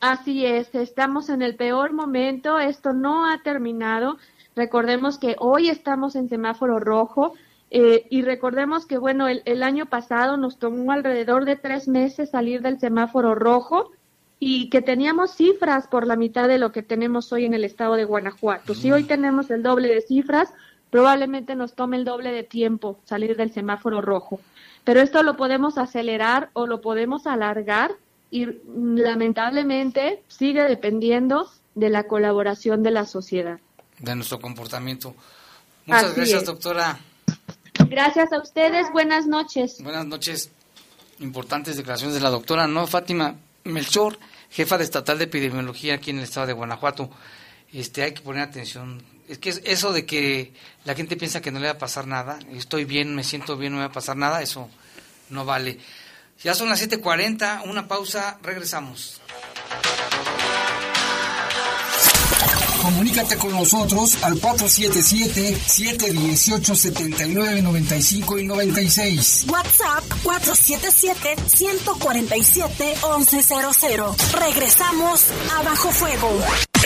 Así es, estamos en el peor momento, esto no ha terminado. Recordemos que hoy estamos en semáforo rojo eh, y recordemos que, bueno, el, el año pasado nos tomó alrededor de tres meses salir del semáforo rojo y que teníamos cifras por la mitad de lo que tenemos hoy en el estado de Guanajuato. Si hoy tenemos el doble de cifras, probablemente nos tome el doble de tiempo salir del semáforo rojo. Pero esto lo podemos acelerar o lo podemos alargar y mm, lamentablemente sigue dependiendo de la colaboración de la sociedad. de nuestro comportamiento. Muchas Así gracias, es. doctora. Gracias a ustedes, buenas noches. Buenas noches. Importantes declaraciones de la doctora, ¿no? Fátima Melchor, jefa de estatal de epidemiología aquí en el estado de Guanajuato. Este, hay que poner atención. Es que es- eso de que la gente piensa que no le va a pasar nada, estoy bien, me siento bien, no me va a pasar nada, eso no vale. Ya son las 7:40, una pausa, regresamos. Comunícate con nosotros al 477-718-7995 y 96. WhatsApp 477-147-1100. Regresamos a Bajo Fuego.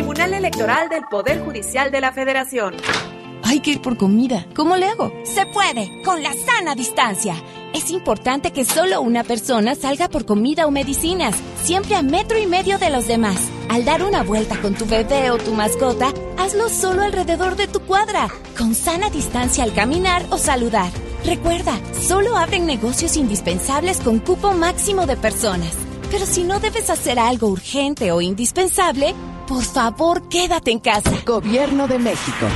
Tribunal Electoral del Poder Judicial de la Federación. Hay que ir por comida. ¿Cómo le hago? Se puede, con la sana distancia. Es importante que solo una persona salga por comida o medicinas, siempre a metro y medio de los demás. Al dar una vuelta con tu bebé o tu mascota, hazlo solo alrededor de tu cuadra, con sana distancia al caminar o saludar. Recuerda, solo abren negocios indispensables con cupo máximo de personas. Pero si no debes hacer algo urgente o indispensable, por favor quédate en casa. Gobierno de México.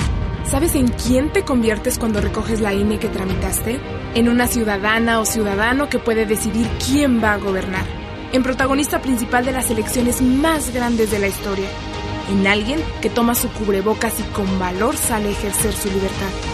¿Sabes en quién te conviertes cuando recoges la INE que tramitaste? En una ciudadana o ciudadano que puede decidir quién va a gobernar. En protagonista principal de las elecciones más grandes de la historia. En alguien que toma su cubrebocas y con valor sale a ejercer su libertad.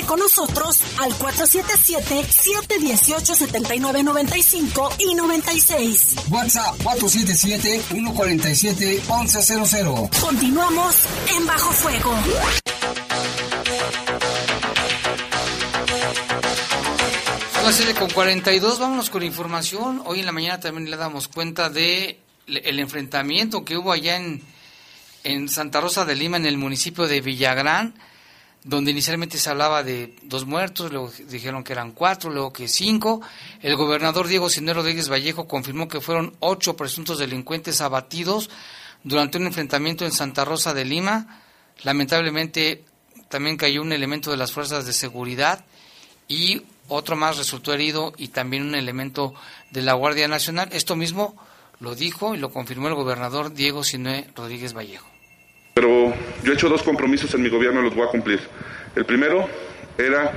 Comunícate con nosotros al 477-718-7995 y 96. WhatsApp 477-147-1100. Continuamos en Bajo Fuego. Son las 7 con 42, vámonos con información. Hoy en la mañana también le damos cuenta de el enfrentamiento que hubo allá en, en Santa Rosa de Lima, en el municipio de Villagrán, donde inicialmente se hablaba de dos muertos, luego dijeron que eran cuatro, luego que cinco. El gobernador Diego Sinero Rodríguez Vallejo confirmó que fueron ocho presuntos delincuentes abatidos durante un enfrentamiento en Santa Rosa de Lima. Lamentablemente también cayó un elemento de las fuerzas de seguridad y otro más resultó herido y también un elemento de la Guardia Nacional. Esto mismo lo dijo y lo confirmó el gobernador Diego Sinué Rodríguez Vallejo. Pero yo he hecho dos compromisos en mi gobierno y los voy a cumplir. El primero era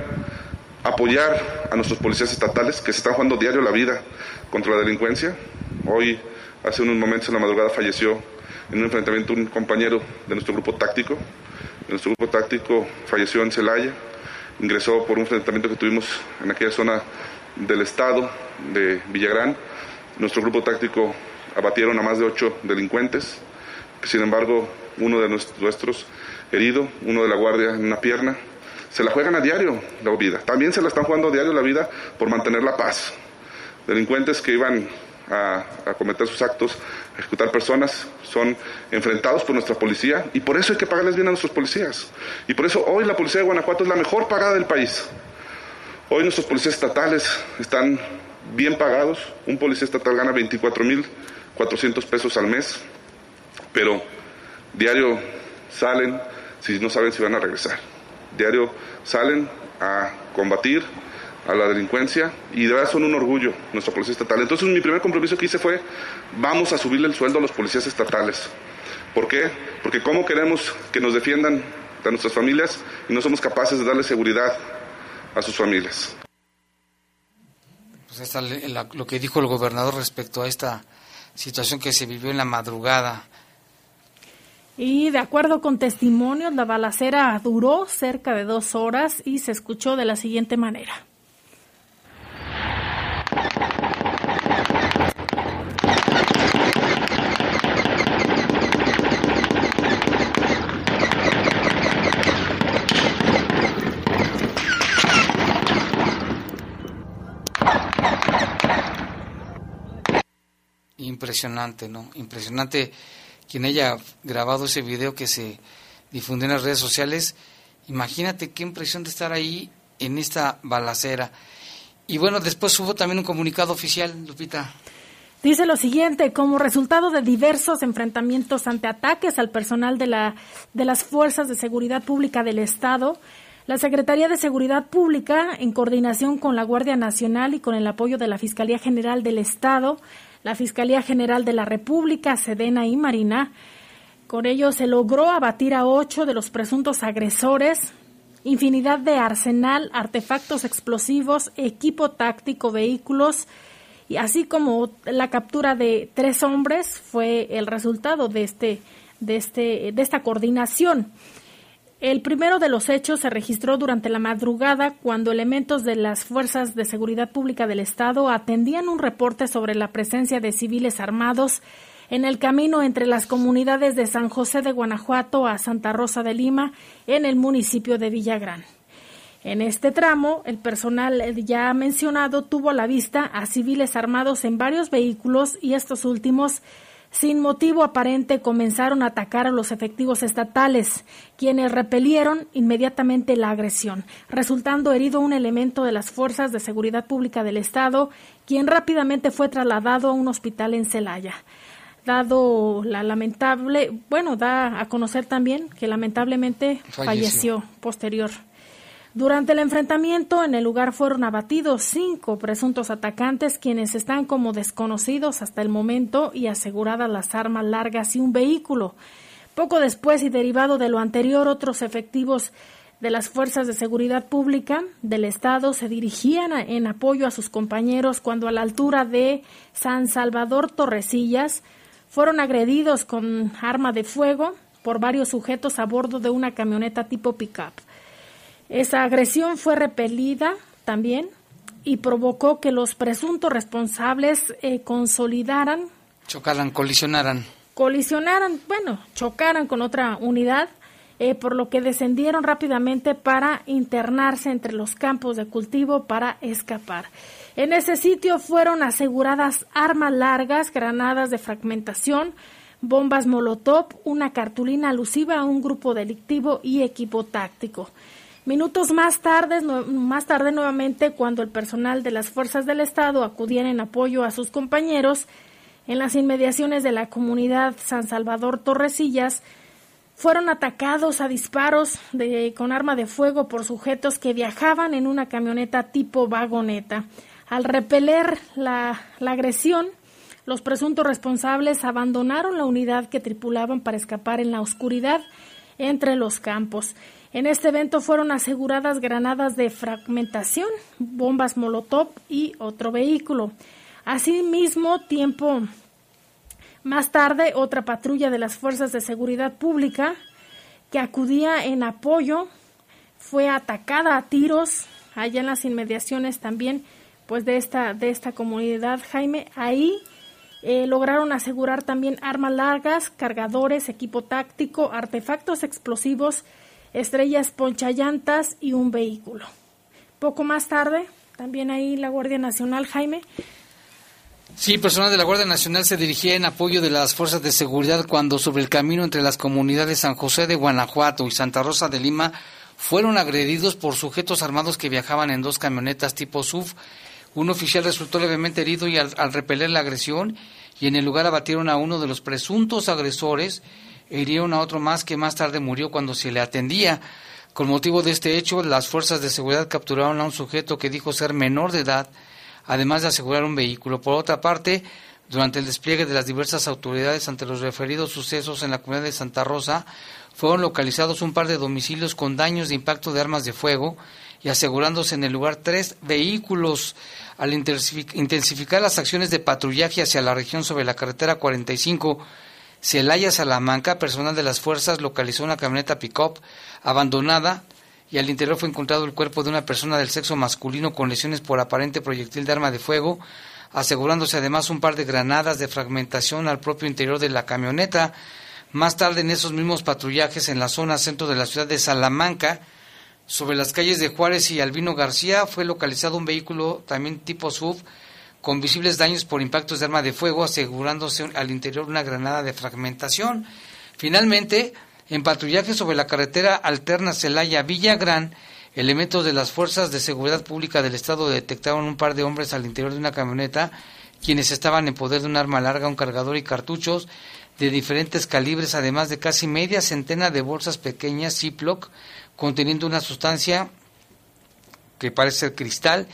apoyar a nuestros policías estatales que se están jugando diario la vida contra la delincuencia. Hoy, hace unos momentos en la madrugada, falleció en un enfrentamiento un compañero de nuestro grupo táctico. Nuestro grupo táctico falleció en Celaya, ingresó por un enfrentamiento que tuvimos en aquella zona del estado de Villagrán. Nuestro grupo táctico abatieron a más de ocho delincuentes, sin embargo uno de nues- nuestros herido, uno de la guardia en una pierna. Se la juegan a diario la vida. También se la están jugando a diario la vida por mantener la paz. Delincuentes que iban a, cometer sus actos, a ejecutar personas, son enfrentados por nuestra policía y por eso hay que pagarles bien a nuestros policías. Y por eso hoy la policía de Guanajuato es la mejor pagada del país. Hoy nuestros policías estatales están bien pagados. Un policía estatal gana 24.400 pesos al mes, pero diario salen si no saben si van a regresar. Diario salen a combatir a la delincuencia y de verdad son un orgullo nuestra policía estatal. Entonces mi primer compromiso que hice fue vamos a subirle el sueldo a los policías estatales. ¿Por qué? Porque cómo queremos que nos defiendan a nuestras familias y no somos capaces de darle seguridad a sus familias. Pues está lo que dijo el gobernador respecto a esta situación que se vivió en la madrugada. Y de acuerdo con testimonios, la balacera duró cerca de dos horas y se escuchó de la siguiente manera. Impresionante, ¿no? Impresionante quien haya grabado ese video que se difundió en las redes sociales. Imagínate qué impresión de estar ahí en esta balacera. Y bueno, después hubo también un comunicado oficial, Lupita. Dice lo siguiente, como resultado de diversos enfrentamientos ante ataques al personal de, la, de las Fuerzas de Seguridad Pública del Estado, la Secretaría de Seguridad Pública, en coordinación con la Guardia Nacional y con el apoyo de la Fiscalía General del Estado, la Fiscalía General de la República, Sedena y Marina, con ello se logró abatir a ocho de los presuntos agresores infinidad de arsenal, artefactos explosivos, equipo táctico, vehículos, y así como la captura de tres hombres fue el resultado de este de este de esta coordinación. El primero de los hechos se registró durante la madrugada cuando elementos de las Fuerzas de Seguridad Pública del Estado atendían un reporte sobre la presencia de civiles armados en el camino entre las comunidades de San José de Guanajuato a Santa Rosa de Lima, en el municipio de Villagrán. En este tramo, el personal ya mencionado tuvo a la vista a civiles armados en varios vehículos y estos últimos, sin motivo aparente, comenzaron a atacar a los efectivos estatales, quienes repelieron inmediatamente la agresión, resultando herido un elemento de las Fuerzas de Seguridad Pública del Estado, quien rápidamente fue trasladado a un hospital en Celaya dado la lamentable, bueno, da a conocer también que lamentablemente falleció. posterior. Durante el enfrentamiento en el lugar fueron abatidos cinco presuntos atacantes quienes están como desconocidos hasta el momento y aseguradas las armas largas y un vehículo. Poco después y derivado de lo anterior, otros efectivos de las fuerzas de seguridad pública del Estado se dirigían en apoyo a sus compañeros cuando a la altura de San Salvador Torrecillas fueron agredidos con arma de fuego por varios sujetos a bordo de una camioneta tipo pickup. Esa agresión fue repelida también y provocó que los presuntos responsables eh, consolidaran. Chocaran, colisionaran. Colisionaran, bueno, chocaran con otra unidad, eh, por lo que descendieron rápidamente para internarse entre los campos de cultivo para escapar. En ese sitio fueron aseguradas armas largas, granadas de fragmentación, bombas Molotov, una cartulina alusiva a un grupo delictivo y equipo táctico. Minutos más tarde, más tarde nuevamente, cuando el personal de las fuerzas del Estado acudían en apoyo a sus compañeros en las inmediaciones de la comunidad San Salvador Torrecillas, fueron atacados a disparos con arma de fuego por sujetos que viajaban en una camioneta tipo vagoneta. Al repeler la, agresión, los presuntos responsables abandonaron la unidad que tripulaban para escapar en la oscuridad entre los campos. En este evento fueron aseguradas granadas de fragmentación, bombas Molotov y otro vehículo. Asimismo, tiempo más tarde, otra patrulla de las Fuerzas de Seguridad Pública que acudía en apoyo fue atacada a tiros allá en las inmediaciones también pues de esta, de esta comunidad, Jaime. Ahí eh, lograron asegurar también armas largas, cargadores, equipo táctico, artefactos explosivos, estrellas ponchallantas y un vehículo. Poco más tarde, también ahí la Guardia Nacional, Jaime. Sí, personal de la Guardia Nacional se dirigía en apoyo de las fuerzas de seguridad cuando sobre el camino entre las comunidades San José de Guanajuato y Santa Rosa de Lima fueron agredidos por sujetos armados que viajaban en dos camionetas tipo SUV. Un oficial resultó levemente herido y al, al repeler la agresión y en el lugar abatieron a uno de los presuntos agresores e hirieron a otro más que más tarde murió cuando se le atendía. Con motivo de este hecho, las fuerzas de seguridad capturaron a un sujeto que dijo ser menor de edad, además de asegurar un vehículo. Por otra parte, durante el despliegue de las diversas autoridades ante los referidos sucesos en la comunidad de Santa Rosa, fueron localizados un par de domicilios con daños de impacto de armas de fuego y asegurándose en el lugar tres vehículos. Al intensificar las acciones de patrullaje hacia la región sobre la carretera 45, Celaya Salamanca, personal de las fuerzas localizó una camioneta pick-up abandonada y al interior fue encontrado el cuerpo de una persona del sexo masculino con lesiones por aparente proyectil de arma de fuego, asegurándose además un par de granadas de fragmentación al propio interior de la camioneta. Más tarde, en esos mismos patrullajes en la zona centro de la ciudad de Salamanca, sobre las calles de Juárez y Albino García, fue localizado un vehículo también tipo SUV con visibles daños por impactos de arma de fuego, asegurándose al interior una granada de fragmentación. Finalmente, en patrullaje sobre la carretera alterna Celaya-Villagrán, elementos de las fuerzas de seguridad pública del Estado detectaron un par de hombres al interior de una camioneta, quienes estaban en poder de un arma larga, un cargador y cartuchos de diferentes calibres, además de casi media centena de bolsas pequeñas Ziploc conteniendo una sustancia que parece ser cristal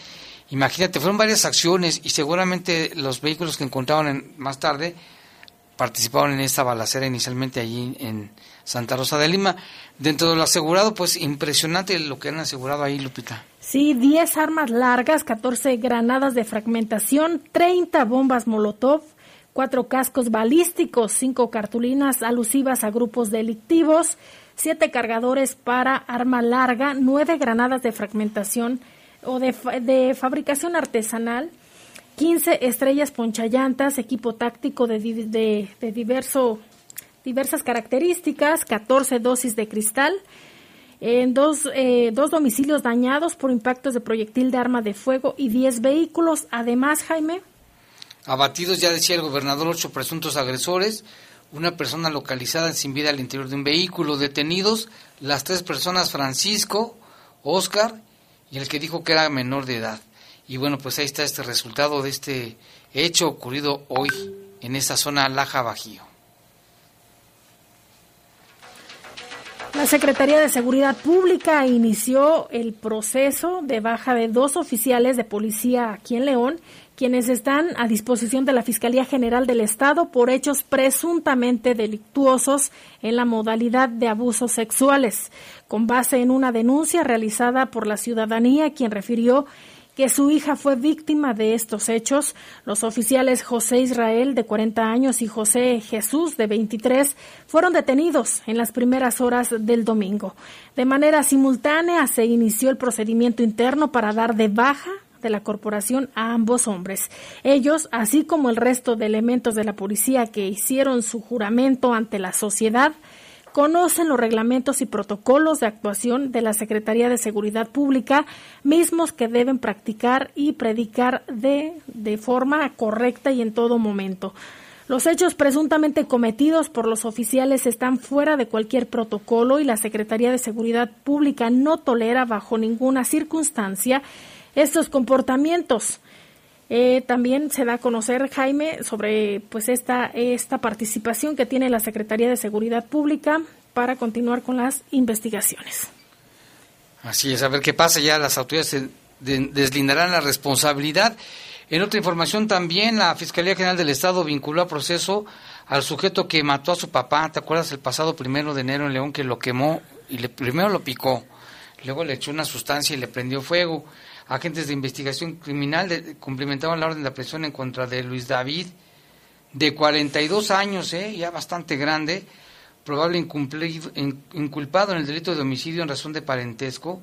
Imagínate, fueron varias acciones y seguramente los vehículos que encontraron más tarde participaron en esta balacera inicialmente allí en Santa Rosa de Lima. Dentro de lo asegurado, pues impresionante lo que han asegurado ahí, Lupita. Sí, 10 armas largas, 14 granadas de fragmentación, 30 bombas Molotov, 4 cascos balísticos, 5 cartulinas alusivas a grupos delictivos, 7 cargadores para arma larga, 9 granadas de fragmentación, o de, de fabricación artesanal, 15 estrellas ponchallantas, equipo táctico de, de, de diverso, diversas características, 14 dosis de cristal, en dos, eh, dos domicilios dañados por impactos de proyectil de arma de fuego y 10 vehículos. Además, Jaime. Abatidos, ya decía el gobernador, ocho presuntos agresores, una persona localizada sin vida al interior de un vehículo, detenidos las tres personas Francisco, Oscar y el que dijo que era menor de edad. Y bueno, pues ahí está este resultado de este hecho ocurrido hoy en esa zona Laja Bajío. La Secretaría de Seguridad Pública inició el proceso de baja de dos oficiales de policía aquí en León, quienes están a disposición de la Fiscalía General del Estado por hechos presuntamente delictuosos en la modalidad de abusos sexuales con base en una denuncia realizada por la ciudadanía, quien refirió que su hija fue víctima de estos hechos. Los oficiales José Israel, de 40 años, y José Jesús, de 23, fueron detenidos en las primeras horas del domingo. De manera simultánea se inició el procedimiento interno para dar de baja de la corporación a ambos hombres. Ellos, así como el resto de elementos de la policía que hicieron su juramento ante la sociedad, conocen los reglamentos y protocolos de actuación de la Secretaría de Seguridad Pública, mismos que deben practicar y predicar de, de forma correcta y en todo momento. Los hechos presuntamente cometidos por los oficiales están fuera de cualquier protocolo y la Secretaría de Seguridad Pública no tolera bajo ninguna circunstancia estos comportamientos. Eh, también se da a conocer, Jaime, sobre pues esta, esta participación que tiene la Secretaría de Seguridad Pública para continuar con las investigaciones. Así es, a ver qué pasa, ya las autoridades deslindarán la responsabilidad. En otra información también, la Fiscalía General del Estado vinculó a proceso al sujeto que mató a su papá, ¿te acuerdas? El pasado primero de enero en León que lo quemó y le, primero lo picó, luego le echó una sustancia y le prendió fuego agentes de investigación criminal cumplimentaban la orden de aprehensión en contra de Luis David, de 42 años, ¿eh? ya bastante grande, probable inculpado en el delito de homicidio en razón de parentesco.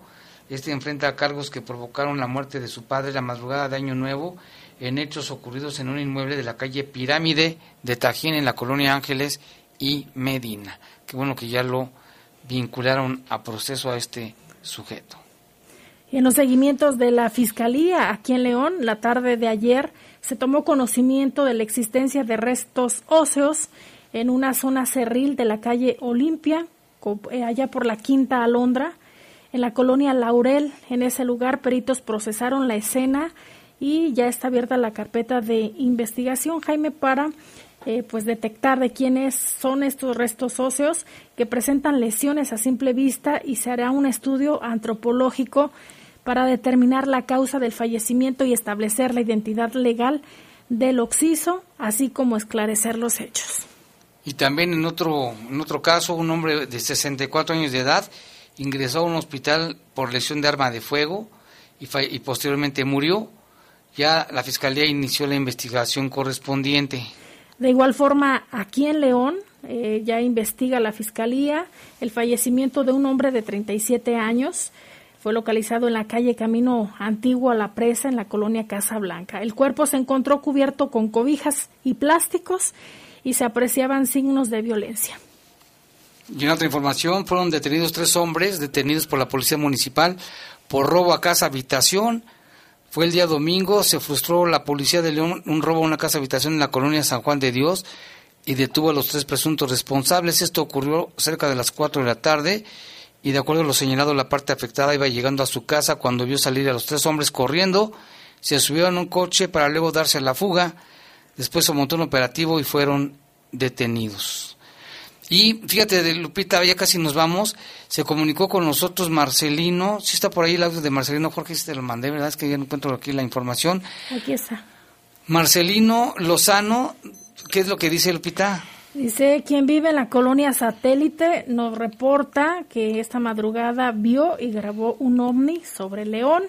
Este enfrenta cargos que provocaron la muerte de su padre la madrugada de Año Nuevo en hechos ocurridos en un inmueble de la calle Pirámide de Tajín en la colonia Ángeles y Medina. Qué bueno que ya lo vincularon a proceso a este sujeto. En los seguimientos de la Fiscalía aquí en León, la tarde de ayer se tomó conocimiento de la existencia de restos óseos en una zona cerril de la calle Olimpia, eh, allá por la Quinta Alondra, en la colonia Laurel. En ese lugar, peritos procesaron la escena y ya está abierta la carpeta de investigación, Jaime, para eh, pues detectar de quiénes son estos restos óseos que presentan lesiones a simple vista y se hará un estudio antropológico para determinar la causa del fallecimiento y establecer la identidad legal del occiso, así como esclarecer los hechos. Y también en otro, en otro caso, un hombre de 64 años de edad ingresó a un hospital por lesión de arma de fuego y, y posteriormente murió. Ya la Fiscalía inició la investigación correspondiente. De igual forma, aquí en León eh, ya investiga la Fiscalía el fallecimiento de un hombre de 37 años. Fue localizado en la calle Camino Antiguo a la Presa, en la colonia Casa Blanca. El cuerpo se encontró cubierto con cobijas y plásticos y se apreciaban signos de violencia. Y en otra información, fueron detenidos tres hombres, detenidos por la Policía Municipal por robo a casa habitación, fue el día domingo, se frustró la policía de León un robo a una casa habitación en la colonia San Juan de Dios y detuvo a los tres presuntos responsables. Esto ocurrió cerca de las 4 de la tarde y de acuerdo a lo señalado la parte afectada iba llegando a su casa cuando vio salir a los tres hombres corriendo, se subió en un coche para luego darse a la fuga, después se montó un operativo y fueron detenidos. Y fíjate, de Lupita, ya casi nos vamos. Se comunicó con nosotros Marcelino. Si está por ahí el audio de Marcelino Jorge, si te lo mandé, ¿verdad? Es que ya no encuentro aquí la información. Aquí está. Marcelino Lozano, ¿qué es lo que dice Lupita? Dice, quien vive en la colonia satélite nos reporta que esta madrugada vio y grabó un ovni sobre León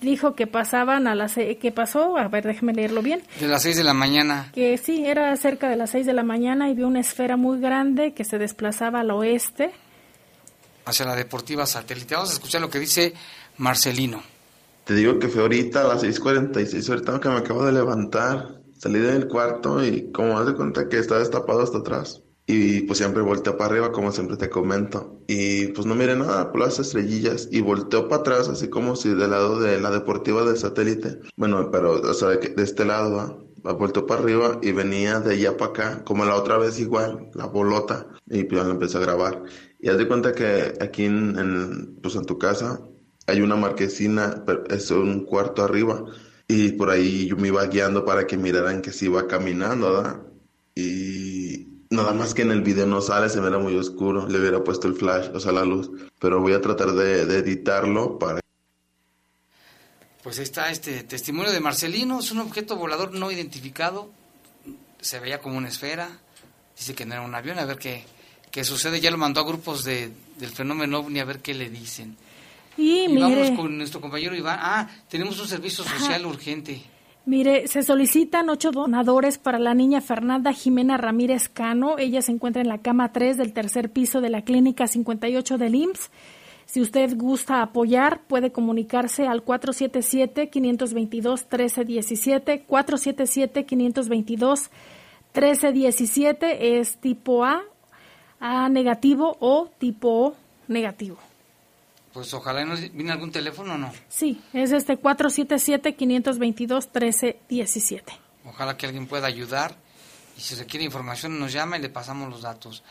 dijo que pasaban a las que pasó, a ver, déjeme leerlo bien. De las seis de la mañana. Que sí, era cerca de las seis de la mañana y vio una esfera muy grande que se desplazaba al oeste. Hacia la deportiva satélite. Vamos a escuchar lo que dice Marcelino. Te digo que fue ahorita a las 6.46, ahorita que me acabo de levantar, salí del cuarto y como haz de cuenta que está destapado hasta atrás. Y pues siempre volteo para arriba, como siempre te comento. Y pues no miré nada, por las estrellillas. Y volteo para atrás, así como si del lado de la deportiva del satélite. Bueno, pero, o sea, de, este lado, ¿va? vuelto para arriba y venía de allá para acá, como la otra vez igual, la bolota. Y pues ya empecé a grabar. Y haz de cuenta que aquí en, en, pues en tu casa hay una marquesina, pero es un cuarto arriba. Y por ahí yo me iba guiando para que miraran que se iba caminando, ¿verdad? Y Nada más que en el video no sale, se me era muy oscuro. Le hubiera puesto el flash, o sea, la luz. Pero voy a tratar de, editarlo para. Pues ahí está este testimonio de Marcelino. Es un objeto volador no identificado. Se veía como una esfera. Dice que no era un avión. A ver qué, qué sucede. Ya lo mandó a grupos de, del fenómeno OVNI a ver qué le dicen. Y, vamos con nuestro compañero Iván. Ah, tenemos un servicio social urgente. Mire, se solicitan ocho donadores para la niña Fernanda Jimena Ramírez Cano. Ella se encuentra en la cama 3 del tercer piso de la clínica 58 del IMSS. Si usted gusta apoyar, puede comunicarse al 477-522-1317. 477-522-1317 es tipo A, A negativo o tipo O negativo. Pues ojalá no viene algún teléfono o no. Sí, es este 477-522-1317. Ojalá que alguien pueda ayudar y si requiere información nos llama y le pasamos los datos.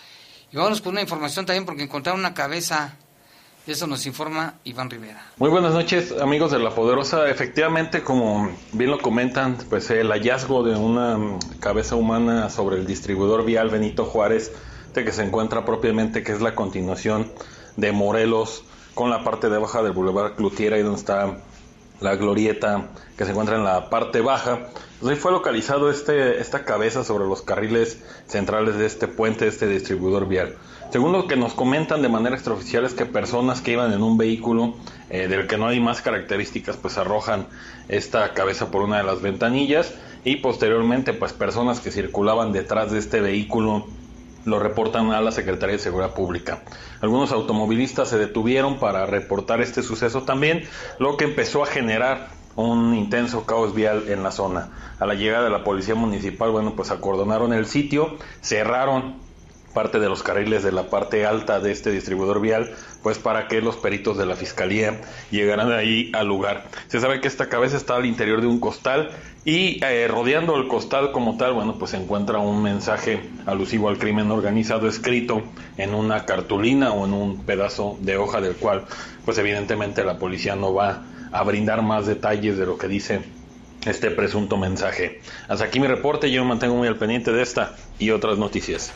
Y vamos con una información también porque encontraron una cabeza. De eso nos informa Iván Rivera. Muy buenas noches, amigos de La Poderosa. Efectivamente, como bien lo comentan, pues el hallazgo de una cabeza humana sobre el distribuidor vial Benito Juárez, de que se encuentra propiamente, que es la continuación de Morelos con la parte de baja del Boulevard Cloutier, ahí donde está la glorieta que se encuentra en la parte baja. Pues ahí fue localizado este, esta cabeza sobre los carriles centrales de este puente, este distribuidor vial. Según lo que nos comentan de manera extraoficial es que personas que iban en un vehículo eh, del que no hay más características pues arrojan esta cabeza por una de las ventanillas y posteriormente pues personas que circulaban detrás de este vehículo lo reportan a la Secretaría de Seguridad Pública. Algunos automovilistas se detuvieron para reportar este suceso también, lo que empezó a generar un intenso caos vial en la zona. A la llegada de la policía municipal, bueno, pues acordonaron el sitio, cerraron parte de los carriles de la parte alta de este distribuidor vial, pues para que los peritos de la fiscalía llegaran ahí al lugar. Se sabe que esta cabeza está al interior de un costal y eh, rodeando el costal como tal, bueno, pues se encuentra un mensaje alusivo al crimen organizado escrito en una cartulina o en un pedazo de hoja del cual, pues evidentemente la policía no va a brindar más detalles de lo que dice este presunto mensaje. Hasta aquí mi reporte, yo me mantengo muy al pendiente de esta y otras noticias.